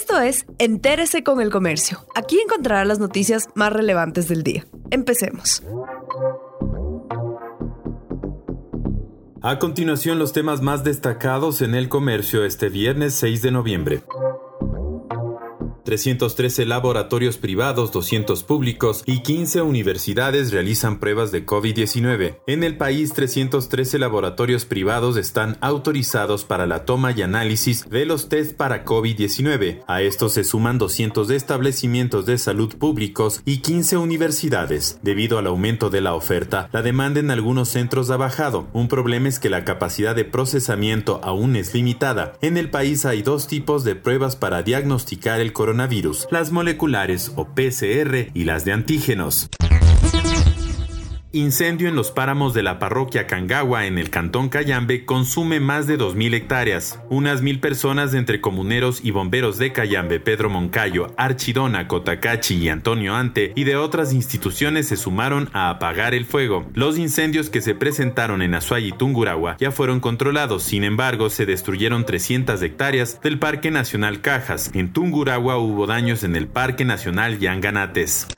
Esto es Entérese con el Comercio. Aquí encontrará las noticias más relevantes del día. Empecemos. A continuación, los temas más destacados en el comercio este viernes 6 de noviembre. 313 laboratorios privados, 200 públicos y 15 universidades realizan pruebas de COVID-19. En el país, 313 laboratorios privados están autorizados para la toma y análisis de los test para COVID-19. A estos se suman 200 de establecimientos de salud públicos y 15 universidades. Debido al aumento de la oferta, la demanda en algunos centros ha bajado. Un problema es que la capacidad de procesamiento aún es limitada. En el país hay dos tipos de pruebas para diagnosticar el coronavirus las moleculares o PCR y las de antígenos. Incendio en los páramos de la parroquia Cangagua en el cantón Cayambe consume más de 2.000 hectáreas. Unas mil personas entre comuneros y bomberos de Cayambe, Pedro Moncayo, Archidona, Cotacachi y Antonio Ante y de otras instituciones se sumaron a apagar el fuego. Los incendios que se presentaron en Azuay y Tunguragua ya fueron controlados, sin embargo se destruyeron 300 hectáreas del Parque Nacional Cajas. En Tunguragua hubo daños en el Parque Nacional Yanganates.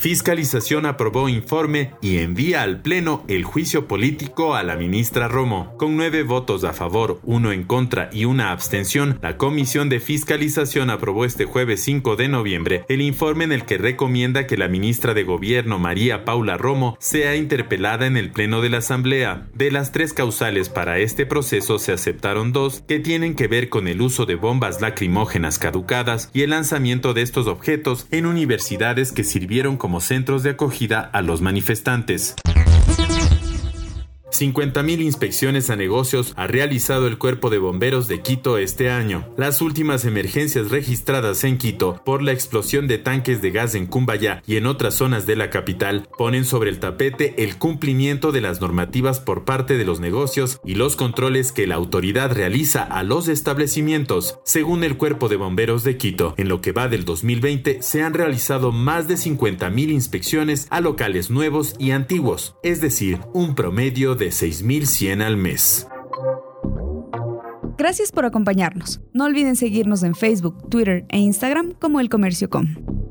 Fiscalización aprobó informe y envía al Pleno el juicio político a la ministra Romo. Con nueve votos a favor, uno en contra y una abstención, la Comisión de Fiscalización aprobó este jueves 5 de noviembre el informe en el que recomienda que la ministra de Gobierno María Paula Romo sea interpelada en el Pleno de la Asamblea. De las tres causales para este proceso se aceptaron dos que tienen que ver con el uso de bombas lacrimógenas caducadas y el lanzamiento de estos objetos en universidades que sirvieron como como centros de acogida a los manifestantes. 50.000 inspecciones a negocios ha realizado el Cuerpo de Bomberos de Quito este año. Las últimas emergencias registradas en Quito por la explosión de tanques de gas en Cumbayá y en otras zonas de la capital ponen sobre el tapete el cumplimiento de las normativas por parte de los negocios y los controles que la autoridad realiza a los establecimientos. Según el Cuerpo de Bomberos de Quito, en lo que va del 2020 se han realizado más de 50.000 inspecciones a locales nuevos y antiguos, es decir, un promedio de 6.100 al mes. Gracias por acompañarnos. No olviden seguirnos en Facebook, Twitter e Instagram como El Comercio Com.